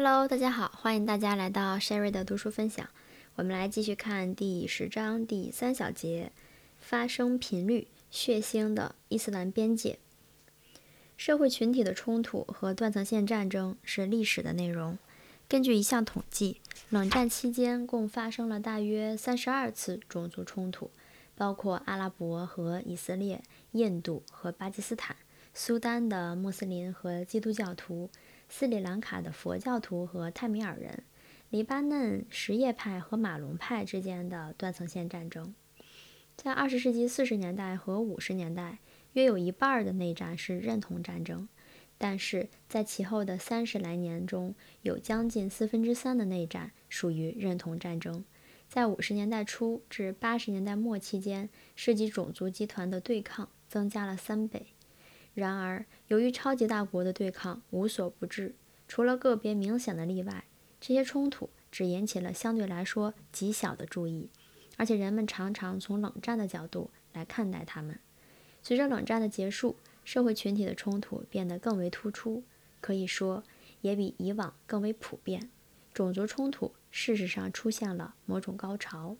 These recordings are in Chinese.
Hello，大家好，欢迎大家来到 Sherry 的读书分享。我们来继续看第十章第三小节：发生频率、血腥的伊斯兰边界。社会群体的冲突和断层线战争是历史的内容。根据一项统计，冷战期间共发生了大约三十二次种族冲突，包括阿拉伯和以色列、印度和巴基斯坦、苏丹的穆斯林和基督教徒。斯里兰卡的佛教徒和泰米尔人，黎巴嫩什叶派和马龙派之间的断层线战争，在二十世纪四十年代和五十年代，约有一半的内战是认同战争，但是在其后的三十来年中，有将近四分之三的内战属于认同战争。在五十年代初至八十年代末期间，涉及种族集团的对抗增加了三倍。然而，由于超级大国的对抗无所不至，除了个别明显的例外，这些冲突只引起了相对来说极小的注意，而且人们常常从冷战的角度来看待它们。随着冷战的结束，社会群体的冲突变得更为突出，可以说也比以往更为普遍。种族冲突事实上出现了某种高潮。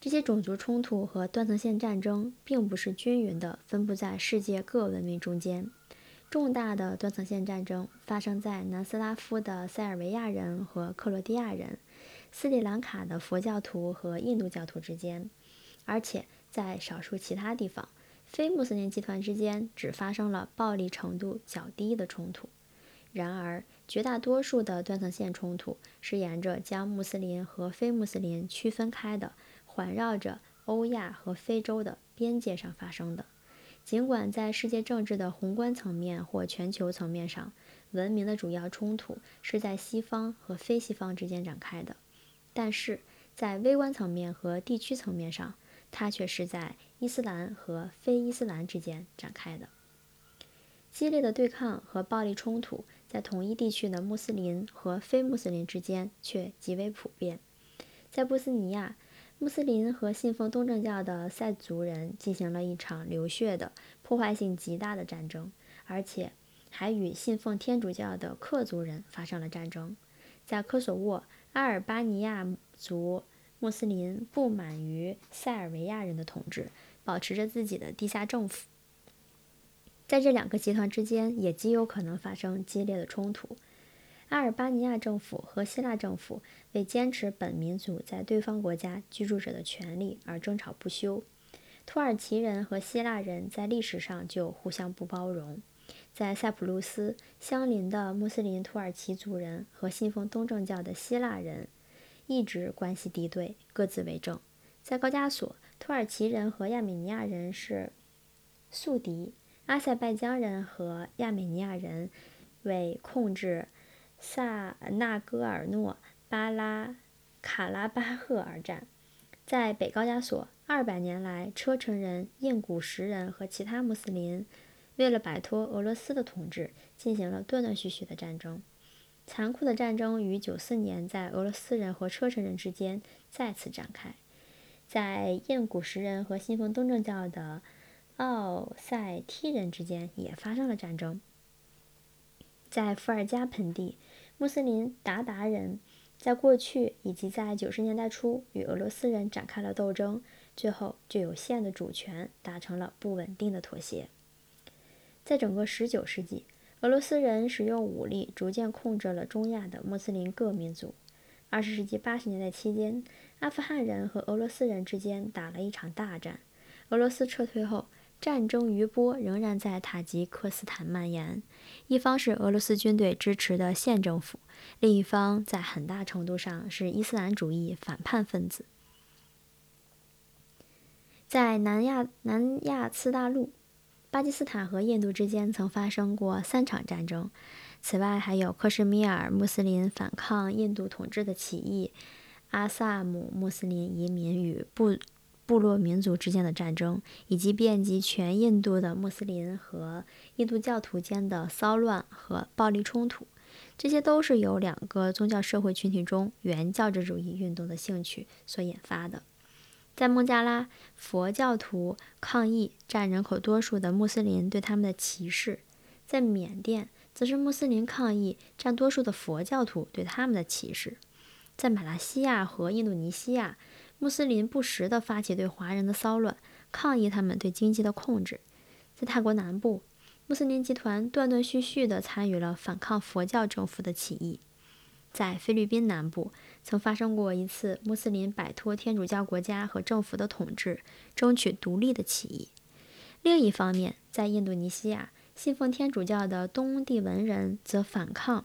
这些种族冲突和断层线战争并不是均匀地分布在世界各文明中间。重大的断层线战争发生在南斯拉夫的塞尔维亚人和克罗地亚人、斯里兰卡的佛教徒和印度教徒之间，而且在少数其他地方，非穆斯林集团之间只发生了暴力程度较低的冲突。然而，绝大多数的断层线冲突是沿着将穆斯林和非穆斯林区分开的。环绕着欧亚和非洲的边界上发生的。尽管在世界政治的宏观层面或全球层面上，文明的主要冲突是在西方和非西方之间展开的，但是在微观层面和地区层面上，它却是在伊斯兰和非伊斯兰之间展开的。激烈的对抗和暴力冲突在同一地区的穆斯林和非穆斯林之间却极为普遍。在波斯尼亚。穆斯林和信奉东正教的塞族人进行了一场流血的、破坏性极大的战争，而且还与信奉天主教的克族人发生了战争。在科索沃，阿尔巴尼亚族穆斯林不满于塞尔维亚人的统治，保持着自己的地下政府。在这两个集团之间，也极有可能发生激烈的冲突。阿尔巴尼亚政府和希腊政府为坚持本民族在对方国家居住者的权利而争吵不休。土耳其人和希腊人在历史上就互相不包容。在塞浦路斯，相邻的穆斯林土耳其族人和信奉东正教的希腊人一直关系敌对，各自为政。在高加索，土耳其人和亚美尼亚人是宿敌，阿塞拜疆人和亚美尼亚人为控制。萨纳戈尔诺巴拉卡拉巴赫而战。在北高加索，二百年来，车臣人、印古什人和其他穆斯林为了摆脱俄罗斯的统治，进行了断断续续的战争。残酷的战争于九四年在俄罗斯人和车臣人之间再次展开。在印古什人和信奉东正教的奥塞梯人之间也发生了战争。在伏尔加盆地，穆斯林鞑靼人在过去以及在九十年代初与俄罗斯人展开了斗争，最后就有限的主权达成了不稳定的妥协。在整个十九世纪，俄罗斯人使用武力逐渐控制了中亚的穆斯林各民族。二十世纪八十年代期间，阿富汗人和俄罗斯人之间打了一场大战，俄罗斯撤退后。战争余波仍然在塔吉克斯坦蔓延，一方是俄罗斯军队支持的县政府，另一方在很大程度上是伊斯兰主义反叛分子。在南亚南亚次大陆，巴基斯坦和印度之间曾发生过三场战争，此外还有克什米尔穆斯林反抗印度统治的起义，阿萨姆穆斯林移民与布。部落民族之间的战争，以及遍及全印度的穆斯林和印度教徒间的骚乱和暴力冲突，这些都是由两个宗教社会群体中原教旨主义运动的兴趣所引发的。在孟加拉，佛教徒抗议占人口多数的穆斯林对他们的歧视；在缅甸，则是穆斯林抗议占多数的佛教徒对他们的歧视。在马来西亚和印度尼西亚，穆斯林不时地发起对华人的骚乱，抗议他们对经济的控制。在泰国南部，穆斯林集团断断续续地参与了反抗佛教政府的起义。在菲律宾南部，曾发生过一次穆斯林摆脱天主教国家和政府的统治，争取独立的起义。另一方面，在印度尼西亚，信奉天主教的东帝汶人则反抗。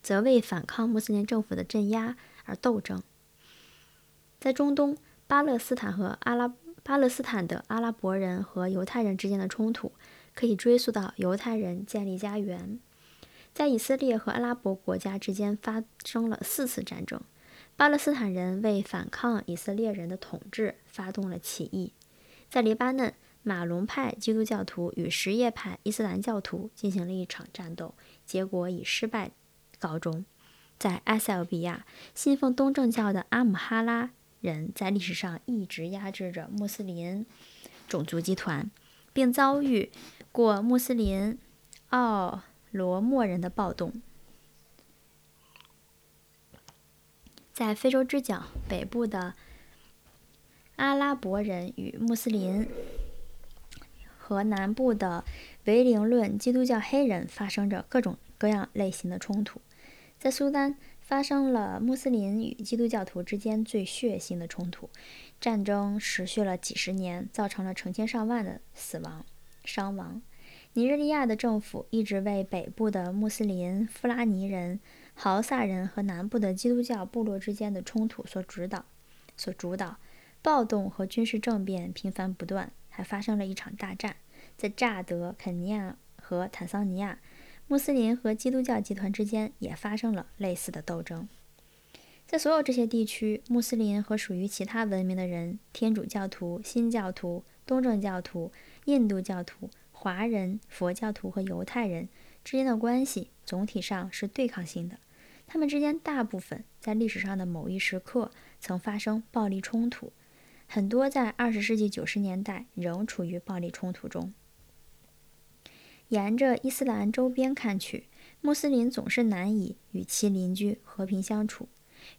则为反抗穆斯林政府的镇压而斗争。在中东，巴勒斯坦和阿拉巴勒斯坦的阿拉伯人和犹太人之间的冲突，可以追溯到犹太人建立家园。在以色列和阿拉伯国家之间发生了四次战争，巴勒斯坦人为反抗以色列人的统治发动了起义。在黎巴嫩，马龙派基督教徒与什叶派伊斯兰教徒进行了一场战斗，结果以失败。告终。在埃塞俄比亚，信奉东正教的阿姆哈拉人在历史上一直压制着穆斯林种族集团，并遭遇过穆斯林奥罗莫人的暴动。在非洲之角北部的阿拉伯人与穆斯林和南部的维灵论基督教黑人发生着各种各样类型的冲突。在苏丹发生了穆斯林与基督教徒之间最血腥的冲突，战争持续了几十年，造成了成千上万的死亡伤亡。尼日利亚的政府一直为北部的穆斯林富拉尼人、豪萨人和南部的基督教部落之间的冲突所主导，所主导，暴动和军事政变频繁不断，还发生了一场大战，在乍得、肯尼亚和坦桑尼亚。穆斯林和基督教集团之间也发生了类似的斗争。在所有这些地区，穆斯林和属于其他文明的人——天主教徒、新教徒、东正教徒、印度教徒、华人、佛教徒和犹太人之间的关系总体上是对抗性的。他们之间大部分在历史上的某一时刻曾发生暴力冲突，很多在二十世纪九十年代仍处于暴力冲突中。沿着伊斯兰周边看去，穆斯林总是难以与其邻居和平相处。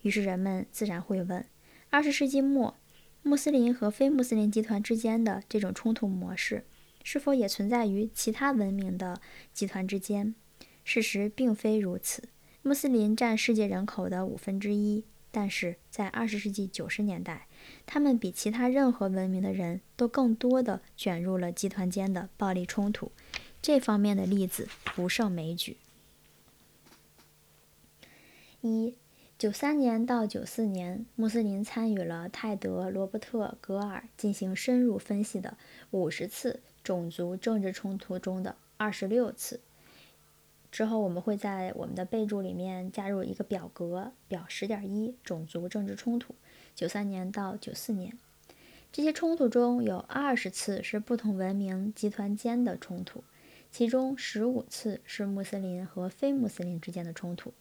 于是人们自然会问：二十世纪末，穆斯林和非穆斯林集团之间的这种冲突模式，是否也存在于其他文明的集团之间？事实并非如此。穆斯林占世界人口的五分之一，但是在二十世纪九十年代，他们比其他任何文明的人都更多地卷入了集团间的暴力冲突。这方面的例子不胜枚举。一九三年到九四年，穆斯林参与了泰德·罗伯特·格尔进行深入分析的五十次种族政治冲突中的二十六次。之后我们会在我们的备注里面加入一个表格，表十点一种族政治冲突，九三年到九四年。这些冲突中有二十次是不同文明集团间的冲突。其中十五次是穆斯林和非穆斯林之间的冲突。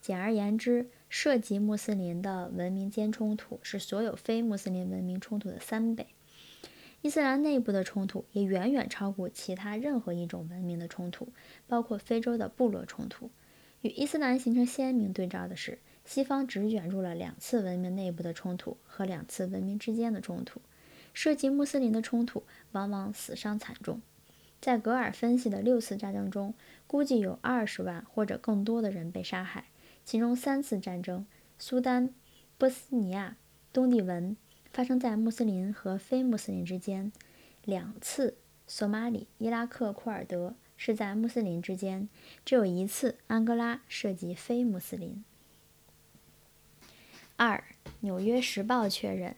简而言之，涉及穆斯林的文明间冲突是所有非穆斯林文明冲突的三倍。伊斯兰内部的冲突也远远超过其他任何一种文明的冲突，包括非洲的部落冲突。与伊斯兰形成鲜明对照的是，西方只卷入了两次文明内部的冲突和两次文明之间的冲突。涉及穆斯林的冲突往往死伤惨重。在格尔分析的六次战争中，估计有二十万或者更多的人被杀害。其中三次战争——苏丹、波斯尼亚、东帝汶——发生在穆斯林和非穆斯林之间；两次索马里、伊拉克、库尔德是在穆斯林之间；只有一次安哥拉涉及非穆斯林。二，《纽约时报》确认。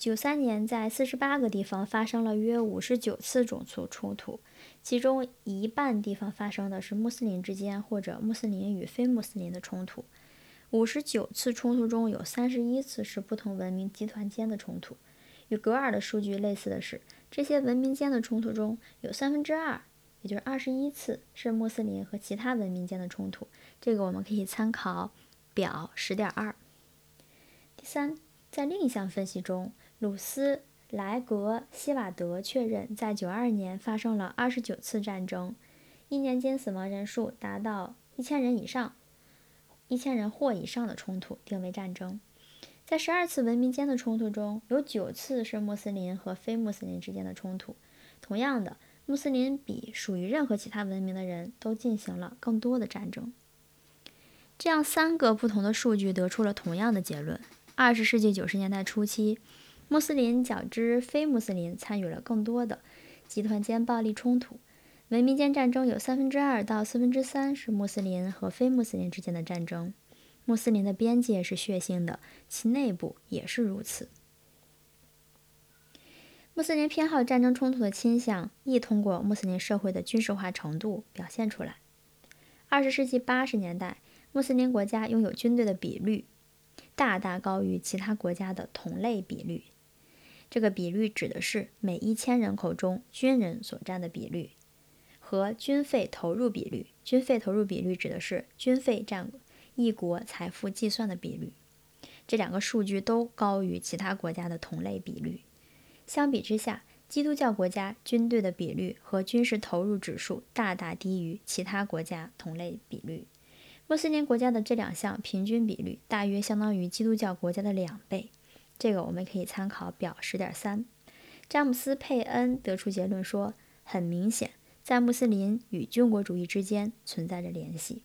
九三年，在四十八个地方发生了约五十九次种族冲突，其中一半地方发生的是穆斯林之间或者穆斯林与非穆斯林的冲突。五十九次冲突中有三十一次是不同文明集团间的冲突。与格尔的数据类似的是，这些文明间的冲突中有三分之二，也就是二十一次是穆斯林和其他文明间的冲突。这个我们可以参考表十点二。第三，在另一项分析中。鲁斯莱格希瓦德确认，在九二年发生了二十九次战争，一年间死亡人数达到一千人以上，一千人或以上的冲突定为战争。在十二次文明间的冲突中，有九次是穆斯林和非穆斯林之间的冲突。同样的，穆斯林比属于任何其他文明的人都进行了更多的战争。这样，三个不同的数据得出了同样的结论：二十世纪九十年代初期，穆斯林较之非穆斯林参与了更多的集团间暴力冲突。文明间战争有三分之二到四分之三是穆斯林和非穆斯林之间的战争。穆斯林的边界是血腥的，其内部也是如此。穆斯林偏好战争冲突的倾向，亦通过穆斯林社会的军事化程度表现出来。二十世纪八十年代，穆斯林国家拥有军队的比率大大高于其他国家的同类比率。这个比率指的是每一千人口中军人所占的比率和军费投入比率。军费投入比率指的是军费占。一国财富计算的比率，这两个数据都高于其他国家的同类比率。相比之下，基督教国家军队的比率和军事投入指数大大低于其他国家同类比率。穆斯林国家的这两项平均比率大约相当于基督教国家的两倍。这个我们可以参考表十点三。詹姆斯·佩恩得出结论说，很明显，在穆斯林与军国主义之间存在着联系。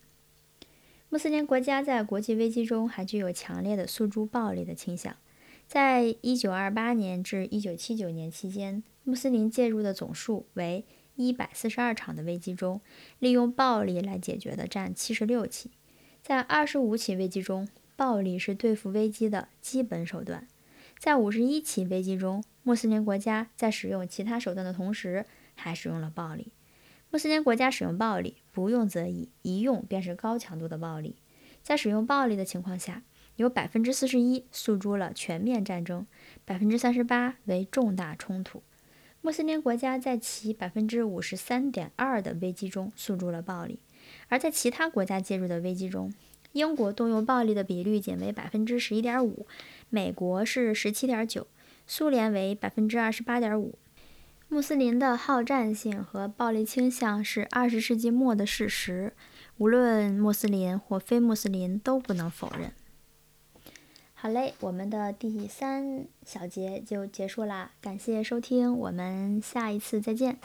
穆斯林国家在国际危机中还具有强烈的诉诸暴力的倾向。在1928年至1979年期间，穆斯林介入的总数为142场的危机中，利用暴力来解决的占76起。在25起危机中，暴力是对付危机的基本手段。在51起危机中，穆斯林国家在使用其他手段的同时，还使用了暴力。穆斯林国家使用暴力，不用则已，一用便是高强度的暴力。在使用暴力的情况下，有百分之四十一诉诸了全面战争，百分之三十八为重大冲突。穆斯林国家在其百分之五十三点二的危机中诉诸了暴力，而在其他国家介入的危机中，英国动用暴力的比率仅为百分之十一点五，美国是十七点九，苏联为百分之二十八点五。穆斯林的好战性和暴力倾向是二十世纪末的事实，无论穆斯林或非穆斯林都不能否认。好嘞，我们的第三小节就结束啦，感谢收听，我们下一次再见。